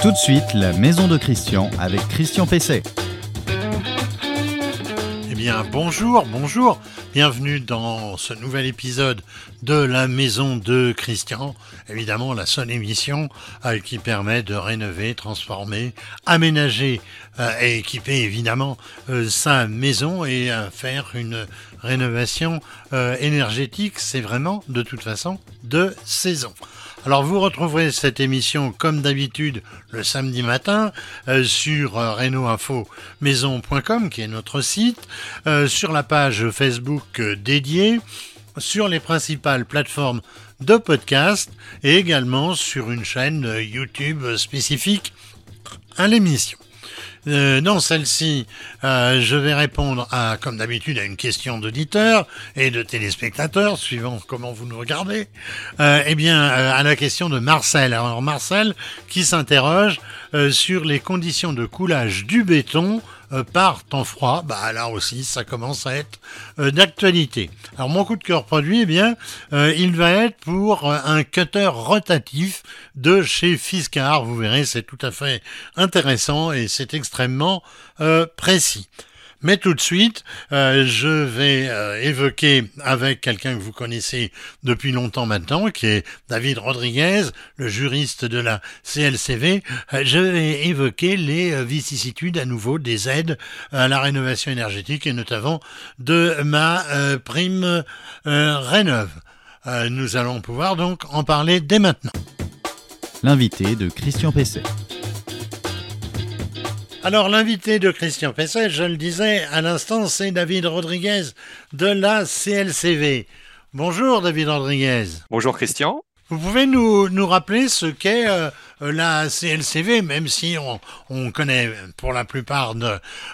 Tout de suite, la maison de Christian avec Christian Pesset. Eh bien, bonjour, bonjour. Bienvenue dans ce nouvel épisode de la maison de Christian. Évidemment, la seule émission euh, qui permet de rénover, transformer, aménager euh, et équiper évidemment euh, sa maison et faire une rénovation énergétique. C'est vraiment de toute façon de saison. Alors vous retrouverez cette émission comme d'habitude le samedi matin euh, sur euh, maison.com qui est notre site, euh, sur la page Facebook dédiée, sur les principales plateformes de podcast et également sur une chaîne YouTube spécifique à l'émission. Euh, dans celle-ci, euh, je vais répondre à, comme d'habitude, à une question d'auditeurs et de téléspectateurs, suivant comment vous nous regardez. Euh, eh bien, à la question de Marcel. Alors Marcel, qui s'interroge sur les conditions de coulage du béton euh, par temps froid, bah là aussi ça commence à être euh, d'actualité. Alors mon coup de cœur produit, eh bien, euh, il va être pour un cutter rotatif de chez Fiskar. Vous verrez, c'est tout à fait intéressant et c'est extrêmement précis. Mais tout de suite, euh, je vais euh, évoquer avec quelqu'un que vous connaissez depuis longtemps maintenant, qui est David Rodriguez, le juriste de la CLCV, euh, je vais évoquer les vicissitudes à nouveau des aides à la rénovation énergétique et notamment de ma prime Rénov. nous allons pouvoir donc en parler dès maintenant. L'invité de Christian Pesset. Alors l'invité de Christian Pesset, je le disais à l'instant, c'est David Rodriguez de la CLCV. Bonjour David Rodriguez. Bonjour Christian. Vous pouvez nous, nous rappeler ce qu'est euh, la CLCV, même si on, on connaît pour la plupart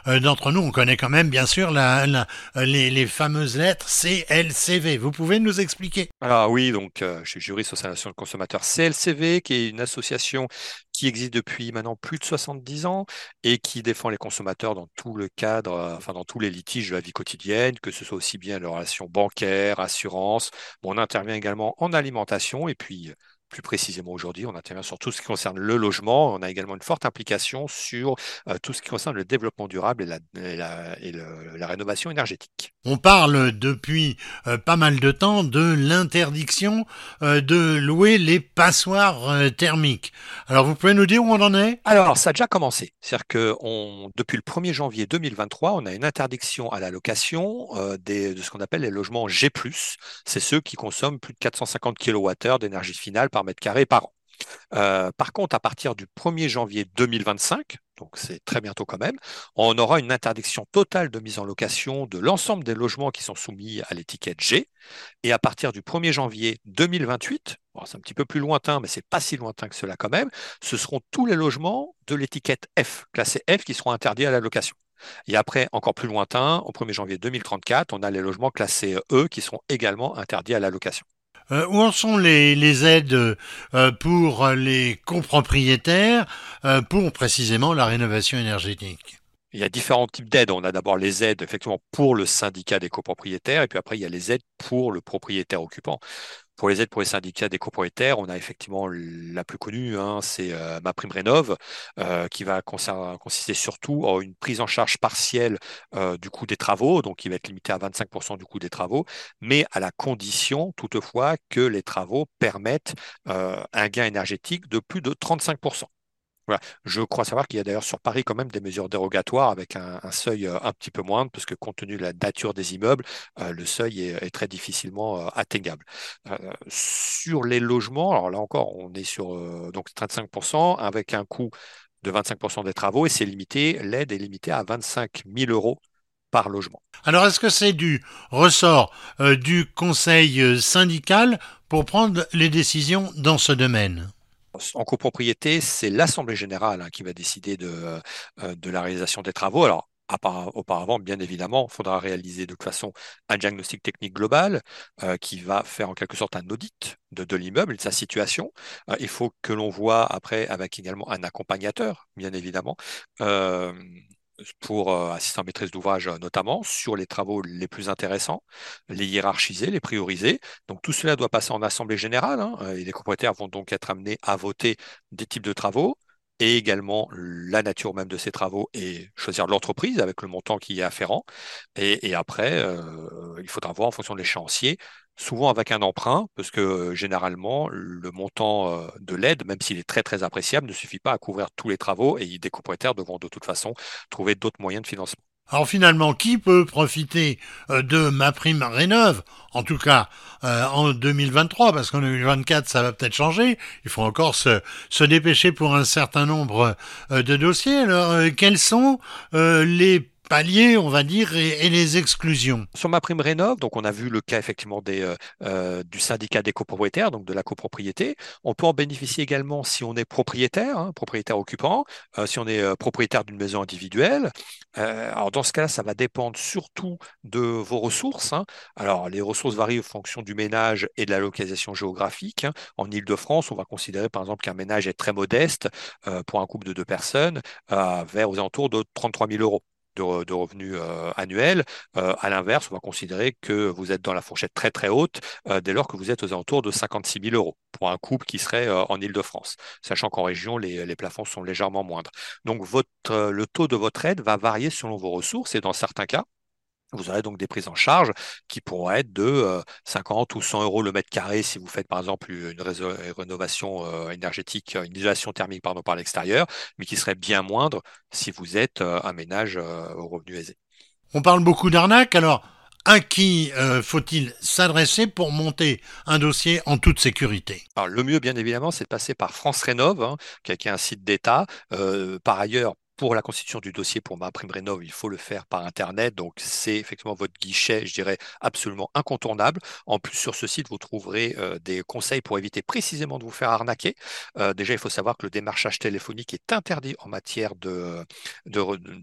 euh, d'entre nous, on connaît quand même bien sûr la, les, les, fameuses lettres CLCV. Vous pouvez nous expliquer? Alors oui, donc euh, je suis juriste au sein de consommateur CLCV, qui est une association qui existe depuis maintenant plus de 70 ans et qui défend les consommateurs dans tout le cadre, enfin dans tous les litiges de la vie quotidienne, que ce soit aussi bien les relations bancaires, assurances. on intervient également en alimentation et puis plus précisément aujourd'hui, on intervient sur tout ce qui concerne le logement. On a également une forte implication sur euh, tout ce qui concerne le développement durable et la, rénovation énergétique. On parle depuis euh, pas mal de temps de l'interdiction euh, de louer les passoires thermiques. Alors vous pouvez nous dire où on en est? Alors ça a déjà commencé. C'est-à-dire que depuis le 1er janvier 2023, on a une interdiction à la location de ce qu'on appelle les logements G+. C'est ceux qui consomment plus de 450 kWh d'énergie finale par mètre carré par an. Euh, par contre, à partir du 1er janvier 2025, donc c'est très bientôt quand même, on aura une interdiction totale de mise en location de l'ensemble des logements qui sont soumis à l'étiquette G. Et à partir du 1er janvier 2028, c'est un petit peu plus lointain, mais c'est pas si lointain que cela quand même, ce seront tous les logements de l'étiquette F, classé F, qui seront interdits à la location. Et après, encore plus lointain, au 1er janvier 2034, on a les logements classés E qui seront également interdits à la location. Euh, où en sont les, aides euh, pour les copropriétaires euh, pour précisément la rénovation énergétique? Il y a différents types d'aides. On a d'abord les aides effectivement pour le syndicat des copropriétaires et puis après il y a les aides pour le propriétaire occupant. Pour les aides pour les syndicats des copropriétaires, on a effectivement la plus connue, hein, c'est euh, ma prime rénov, euh, qui va consister surtout en une prise en charge partielle euh, du coût des travaux, donc qui va être limité à 25% du coût des travaux, mais à la condition toutefois que les travaux permettent un gain énergétique de plus de 35%. Je crois savoir qu'il y a d'ailleurs sur Paris quand même des mesures dérogatoires avec un, seuil euh, un petit peu moindre, parce que compte tenu de la nature des immeubles, euh, le seuil est, très difficilement euh, atteignable. sur les logements, alors là encore, on est sur donc 35% avec un coût de 25% des travaux et c'est limité, l'aide est limitée à 25 000 euros par logement. Alors est-ce que c'est du ressort du conseil syndical pour prendre les décisions dans ce domaine? En copropriété, c'est l'Assemblée générale hein, qui va décider de, euh, de la réalisation des travaux. Alors, auparavant, bien évidemment, il faudra réaliser de toute façon un diagnostic technique global euh, qui va faire en quelque sorte un audit de, de l'immeuble de sa situation. Euh, il faut que l'on voit après avec également un accompagnateur, bien évidemment, pour euh, assister en maîtrise d'ouvrage euh, notamment, sur les travaux les plus intéressants, les hiérarchiser, les prioriser. Donc tout cela doit passer en assemblée générale hein, et les propriétaires vont donc être amenés à voter des types de travaux. et également la nature même de ces travaux et choisir l'entreprise avec le montant qui est afférent. Et, et après, euh, il faudra voir en fonction de l'échéancier, souvent avec un emprunt, parce que euh, généralement, le montant euh, de l'aide, même s'il est très très appréciable, ne suffit pas à couvrir tous les travaux et des propriétaires devront de toute façon trouver d'autres moyens de financement. Alors finalement, qui peut profiter euh, de ma prime rénove En tout cas, euh, en 2023, parce qu'en 2024, ça va peut-être changer. Il faut encore se, se dépêcher pour un certain nombre euh, de dossiers. Alors, quels sont les paliers, on va dire, et, les exclusions. Sur ma prime rénov, donc on a vu le cas effectivement euh, euh, du syndicat des copropriétaires, donc de la copropriété. On peut en bénéficier également si on est propriétaire, hein, propriétaire occupant, euh, si on est propriétaire d'une maison individuelle. alors dans ce cas-là, ça va dépendre surtout de vos ressources. Hein. Alors les ressources varient en fonction du ménage et de la localisation géographique. Hein. En Ile-de-France, on va considérer par exemple qu'un ménage est très modeste pour un couple de deux personnes, vers aux alentours de 33 000 euros de, revenus euh, annuels. Euh, à l'inverse, on va considérer que vous êtes dans la fourchette très très haute euh, dès lors que vous êtes aux alentours de 56 000 euros pour un couple qui serait en Ile-de-France, sachant qu'en région, les, plafonds sont légèrement moindres. Donc le taux de votre aide va varier selon vos ressources et dans certains cas, vous aurez donc des prises en charge qui pourront être de 50 ou 100 euros le mètre carré si vous faites par exemple une rénovation énergétique, une isolation thermique pardon, par l'extérieur, mais qui serait bien moindre si vous êtes un ménage au revenu aisé. On parle beaucoup d'arnaques, alors à qui faut-il s'adresser pour monter un dossier en toute sécurité? Alors, Le mieux, bien évidemment, c'est de passer par France Rénov, hein, qui, est un site d'État. par ailleurs, pour la constitution du dossier pour ma prime rénov, il faut le faire par Internet. Donc, c'est effectivement votre guichet, je dirais, absolument incontournable. En plus, sur ce site, vous trouverez euh, des conseils pour éviter précisément de vous faire arnaquer. Euh, déjà, il faut savoir que le démarchage téléphonique est interdit en matière de,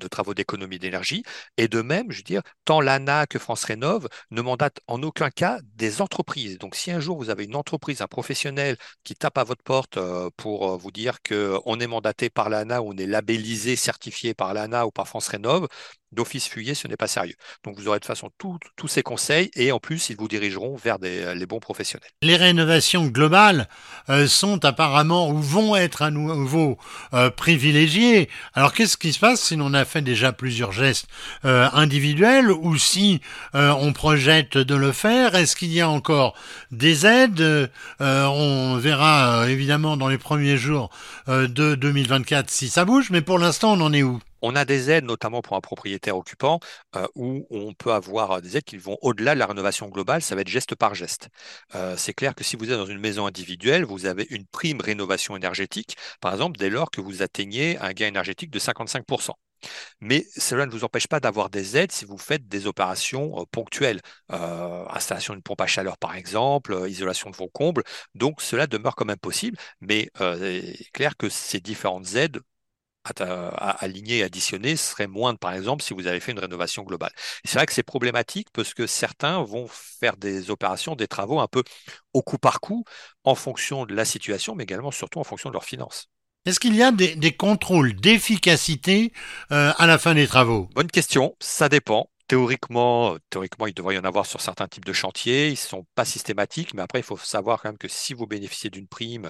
travaux d'économie d'énergie. Et de même, je veux dire, tant l'ANA que France Rénov ne mandatent en aucun cas des entreprises. Donc, si un jour vous avez une entreprise, un professionnel qui tape à votre porte euh, pour vous dire qu'on est mandaté par l'ANA, on est labellisé certifié par l'ANA ou par France Rénov, d'office fuyé, ce n'est pas sérieux. Donc vous aurez de toute façon tous ces conseils et en plus, ils vous dirigeront vers des, les bons professionnels. Les rénovations globales euh, sont apparemment ou vont être à nouveau euh, privilégiées. Alors qu'est-ce qui se passe si l'on a fait déjà plusieurs gestes euh, individuels ou si on projette de le faire? Est-ce qu'il y a encore des aides? On verra évidemment dans les premiers jours de 2024 si ça bouge, mais pour l'instant on en est où? On a des aides, notamment pour un propriétaire occupant, euh, où on peut avoir euh, des aides qui vont au-delà de la rénovation globale, ça va être geste par geste. Euh, c'est clair que si vous êtes dans une maison individuelle, vous avez une prime rénovation énergétique, par exemple, dès lors que vous atteignez un gain énergétique de 55%. Mais cela ne vous empêche pas d'avoir des aides si vous faites des opérations ponctuelles. installation d'une pompe à chaleur, par exemple, isolation de vos combles. Donc, cela demeure quand même possible. Mais il est clair que ces différentes aides à, aligner et additionner serait moindre, par exemple, si vous avez fait une rénovation globale. C'est vrai que c'est problématique parce que certains vont faire des opérations, des travaux un peu au coup par coup, en fonction de la situation, mais également surtout en fonction de leurs finances. Est-ce qu'il y a des, contrôles d'efficacité euh, à la fin des travaux? Bonne question, ça dépend. Théoriquement, théoriquement, il devrait y en avoir sur certains types de chantiers. Ils ne sont pas systématiques, mais après, il faut savoir quand même que si vous bénéficiez d'une prime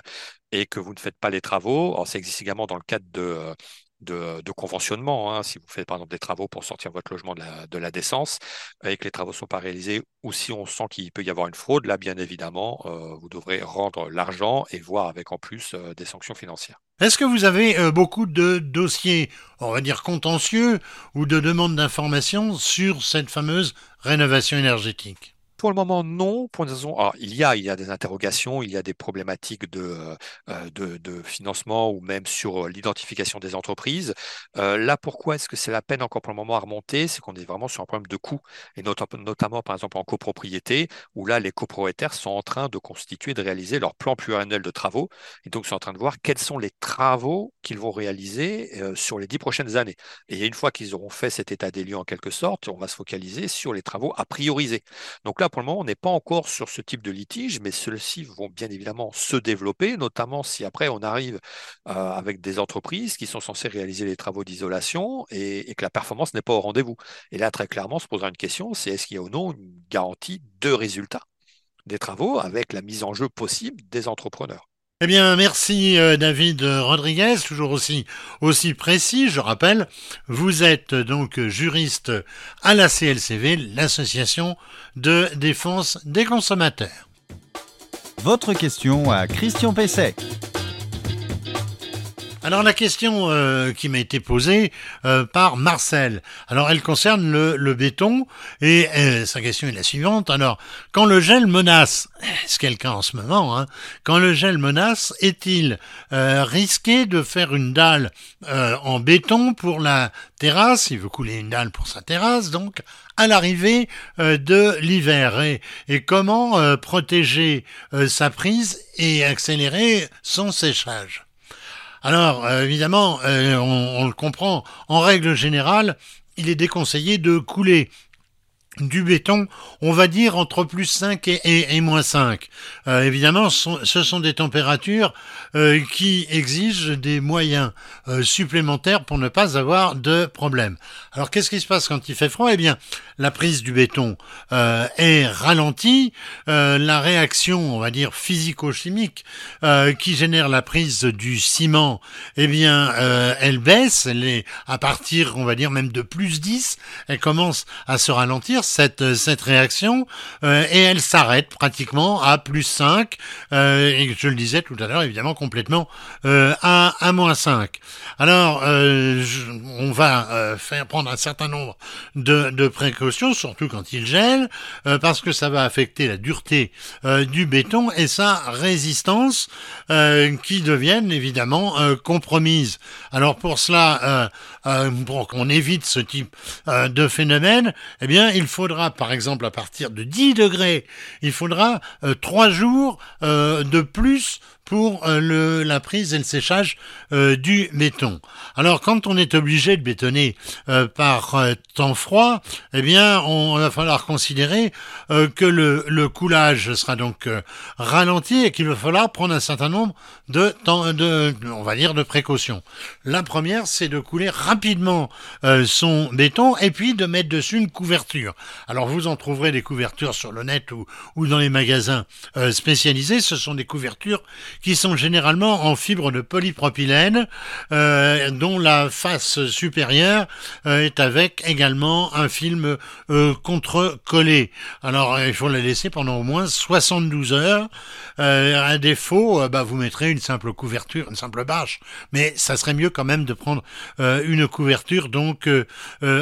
et que vous ne faites pas les travaux, alors ça existe également dans le cadre de, conventionnement. Hein, si vous faites par exemple des travaux pour sortir votre logement de la, de la décence et que les travaux ne sont pas réalisés, ou si on sent qu'il peut y avoir une fraude, là, bien évidemment, euh, vous devrez rendre l'argent et voir avec en plus euh, des sanctions financières. Est-ce que vous avez euh, beaucoup de dossiers, on va dire contentieux, ou de demandes d'informations sur cette fameuse rénovation énergétique? Pour le moment, non. Pour une raison, alors, il y a, il y a des interrogations, il y a des problématiques de, euh, de financement ou même sur euh, l'identification des entreprises. Euh, là, pourquoi est-ce que c'est la peine encore pour le moment à remonter? C'est qu'on est vraiment sur un problème de coût, et notamment, par exemple en copropriété, où là, les copropriétaires sont en train de constituer, de réaliser leur plan pluriannuel de travaux, et donc sont en train de voir quels sont les travaux qu'ils vont réaliser sur les dix prochaines années. Et une fois qu'ils auront fait cet état des lieux en quelque sorte, on va se focaliser sur les travaux à prioriser. Donc là, pour le moment, on n'est pas encore sur ce type de litige, mais ceux-ci vont bien évidemment se développer, notamment si après on arrive euh, avec des entreprises qui sont censées réaliser les travaux d'isolation et, que la performance n'est pas au rendez-vous. Et là, très clairement, se posera une question, c'est est-ce qu'il y a ou non une garantie de résultat des travaux avec la mise en jeu possible des entrepreneurs? Eh bien, merci euh, David Rodriguez, toujours aussi aussi précis. Je rappelle, vous êtes donc juriste à la CLCV, l'association de défense des consommateurs. Votre question à Christian Pesset. Alors la question euh, qui m'a été posée euh, par Marcel, alors elle concerne le, béton et euh, sa question est la suivante. Alors quand le gel menace, c'est quelqu'un en ce moment, hein, quand le gel menace, est-il risqué de faire une dalle en béton pour la terrasse? Il veut couler une dalle pour sa terrasse, donc à l'arrivée de l'hiver et comment protéger sa prise et accélérer son séchage? Alors, euh, évidemment, euh, on, le comprend, en règle générale, il est déconseillé de couler du béton, on va dire entre plus 5 et, moins 5. Euh, évidemment, ce sont des températures qui exigent des moyens supplémentaires pour ne pas avoir de problème. Alors qu'est-ce qui se passe quand il fait froid? Eh bien, la prise du béton euh, est ralentie, euh, la réaction, on va dire physico-chimique, euh, qui génère la prise du ciment, eh bien, elle baisse, elle est à partir, on va dire même de plus 10, elle commence à se ralentir cette cette réaction et elle s'arrête pratiquement à plus 5 et je le disais tout à l'heure, évidemment complètement à, à moins 5. Alors, on va faire prendre un certain nombre de, de précautions surtout quand il gèle, euh, parce que ça va affecter la dureté euh, du béton et sa résistance euh, qui deviennent évidemment compromises. Alors pour cela, pour qu'on évite ce type de phénomène, eh bien il faudra par exemple à partir de 10 degrés, il faudra 3 jours de plus pour euh, le, la prise et le séchage euh, du béton. Alors quand on est obligé de bétonner euh, par temps froid, eh bien on, va falloir considérer que le, coulage sera donc ralenti et qu'il va falloir prendre un certain nombre de temps, de, on va dire de précautions. La première, c'est de couler rapidement son béton et puis de mettre dessus une couverture. Alors vous en trouverez des couvertures sur le net ou dans les magasins spécialisés. Ce sont des couvertures qui sont généralement en fibre de polypropylène, euh, dont la face supérieure euh, est avec également un film euh, contre-collé. Alors il faut la laisser pendant au moins 72 heures. à défaut, bah, vous mettrez une simple couverture, une simple bâche, mais ça serait mieux quand même de prendre une couverture donc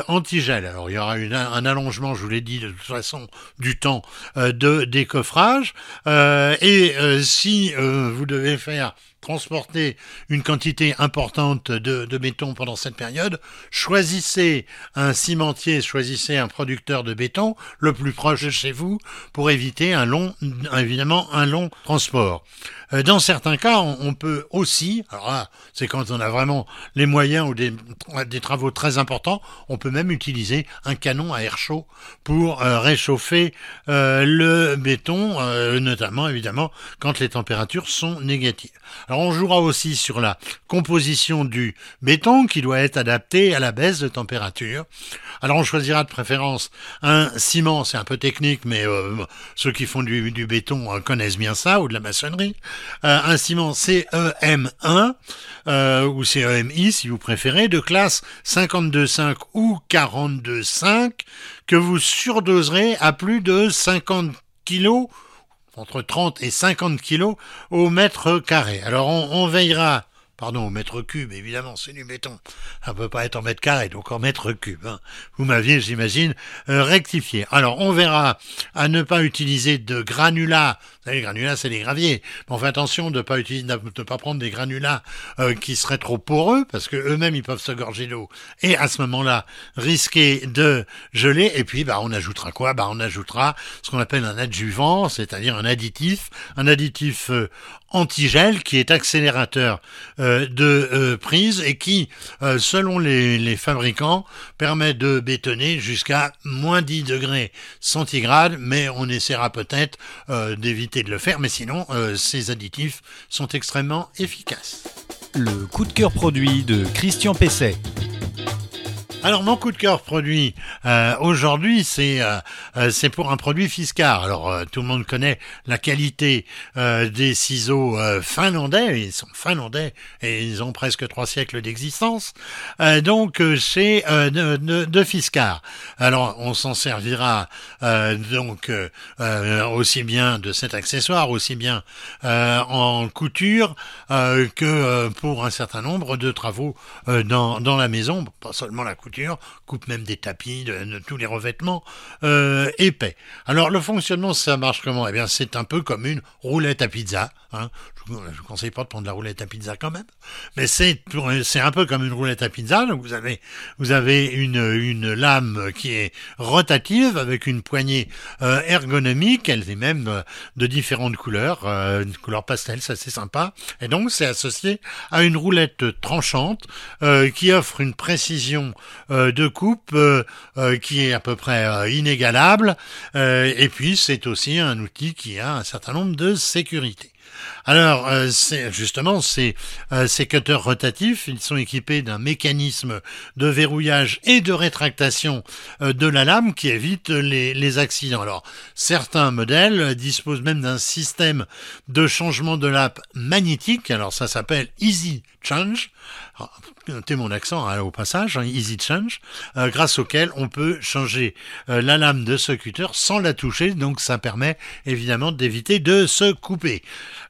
anti-gel. Alors il y aura un allongement, je vous l'ai dit de toute façon, du temps de décoffrage. et si vous devez faire transporter une quantité importante de, béton pendant cette période, choisissez un cimentier, choisissez un producteur de béton le plus proche de chez vous pour éviter un long, évidemment, un long transport. Euh, dans certains cas, on, peut aussi, alors là, c'est quand on a vraiment les moyens ou des, des, travaux très importants, on peut même utiliser un canon à air chaud pour euh, réchauffer euh, le béton, notamment évidemment quand les températures sont négatives. Alors on jouera aussi sur la composition du béton qui doit être adapté à la baisse de température. Alors on choisira de préférence un ciment, c'est un peu technique, mais ceux qui font du, béton connaissent bien ça, ou de la maçonnerie. Euh, un ciment CEM1 euh, ou CEMI si vous préférez, de classe 52,5 ou 42,5 que vous surdoserez à plus de 50 kg entre 30 et 50 kg au mètre carré. Alors on, on veillera pardon, au mètre cube, évidemment, c'est du béton. Ça peut pas être en mètre carré, donc en mètre cube. Hein. Vous m'aviez, j'imagine, euh, rectifié. Alors, on verra à ne pas utiliser de granulats. Vous savez, les granulats, c'est des graviers. Mais on fait attention de ne pas utiliser, de pas prendre des granulats euh, qui seraient trop poreux, parce que eux-mêmes, ils peuvent se gorger d'eau. Et à ce moment-là, risquer de geler. Et puis, bah, on ajoutera quoi? Bah, on ajoutera ce qu'on appelle un adjuvant, c'est-à-dire un additif, un additif euh, antigel qui est accélérateur euh, de euh, prise et qui, euh, selon les, fabricants, permet de bétonner jusqu'à moins 10 degrés centigrades, mais on essaiera peut-être d'éviter de le faire, mais sinon, ces additifs sont extrêmement efficaces. Le coup de cœur produit de Christian Pesset. Alors mon coup de cœur produit euh, aujourd'hui, c'est euh, euh, c'est pour un produit Fiscar. Alors euh, tout le monde connaît la qualité euh, des ciseaux finlandais. Ils sont finlandais et ils ont presque trois siècles d'existence. Donc c'est de, de, de. Alors on s'en servira donc aussi bien de cet accessoire, aussi bien en couture que pour un certain nombre de travaux dans dans la maison, pas seulement la couture coupe même des tapis, de, tous les revêtements euh, épais. Alors le fonctionnement, ça marche comment? Eh bien, c'est un peu comme une roulette à pizza. Hein. Je ne vous conseille pas de prendre la roulette à pizza quand même, mais c'est un peu comme une roulette à pizza. Donc vous avez vous avez une lame qui est rotative avec une poignée euh, ergonomique. Elle est même euh, de différentes couleurs, une couleur pastel, ça c'est sympa. Et donc c'est associé à une roulette tranchante qui offre une précision de coupe euh, euh, qui est à peu près euh, inégalable. Euh, et puis c'est aussi un outil qui a un certain nombre de sécurités. Alors, euh, justement ces, euh, cutters rotatifs, ils sont équipés d'un mécanisme de verrouillage et de rétractation euh, de la lame qui évite les, accidents. Alors, certains modèles disposent même d'un système de changement de lame magnétique. Alors, ça s'appelle Easy Change. Notez mon accent hein, au passage, hein, Easy Change, euh, grâce auquel on peut changer euh, la lame de ce cutter sans la toucher. Donc, ça permet évidemment d'éviter de se couper.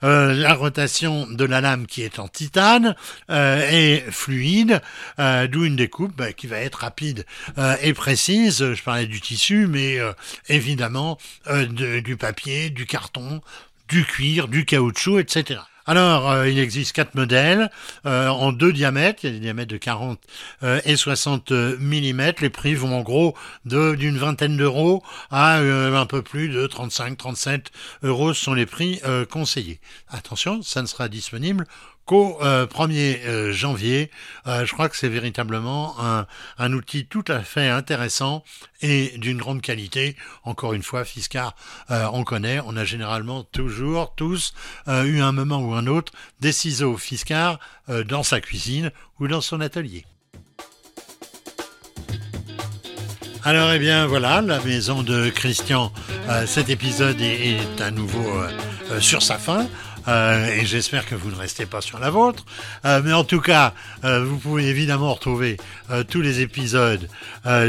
Euh, la rotation de la lame qui est en titane euh, est fluide, euh, d'où une découpe bah, qui va être rapide euh, et précise. Je parlais du tissu, mais euh, évidemment euh, de- du papier, du carton, du cuir, du caoutchouc, etc. Alors, euh, il existe quatre modèles euh, en deux diamètres. Il y a des diamètres de 40 euh, et 60 mm. Les prix vont en gros de d'une vingtaine d'euros à un peu plus de 35-37 euros sont les prix conseillés. Attention, ça ne sera disponible qu'au euh, 1er euh, janvier. Euh, je crois que c'est véritablement un, outil tout à fait intéressant et d'une grande qualité. Encore une fois, Fiscar, euh, on connaît, on a généralement toujours, tous, eu un moment ou un autre des ciseaux Fiscar dans sa cuisine ou dans son atelier. Alors, eh bien, voilà, la maison de Christian, cet épisode est, à nouveau sur sa fin. Euh, et j'espère que vous ne restez pas sur la vôtre. Euh, mais en tout cas, euh, vous pouvez évidemment retrouver tous les épisodes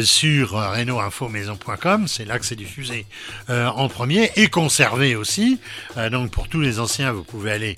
sur renoinfomaison.com. C'est là que c'est diffusé en premier et conservé aussi. Donc pour tous les anciens, vous pouvez aller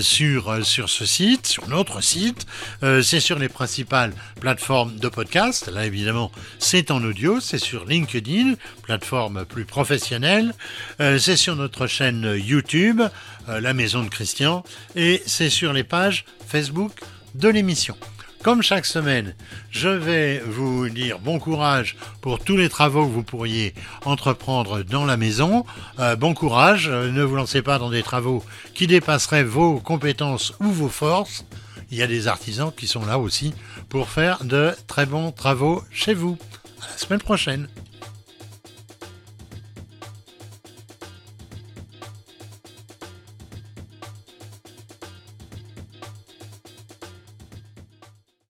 sur sur ce site, sur notre site. C'est sur les principales plateformes de podcast. Là évidemment, c'est en audio. C'est sur LinkedIn, plateforme plus professionnelle. C'est sur notre chaîne YouTube, La Maison de Christian, et c'est sur les pages Facebook de l'émission. Comme chaque semaine, je vais vous dire bon courage pour tous les travaux que vous pourriez entreprendre dans la maison. Euh, bon courage, euh, ne vous lancez pas dans des travaux qui dépasseraient vos compétences ou vos forces. Il y a des artisans qui sont là aussi pour faire de très bons travaux chez vous. À la semaine prochaine.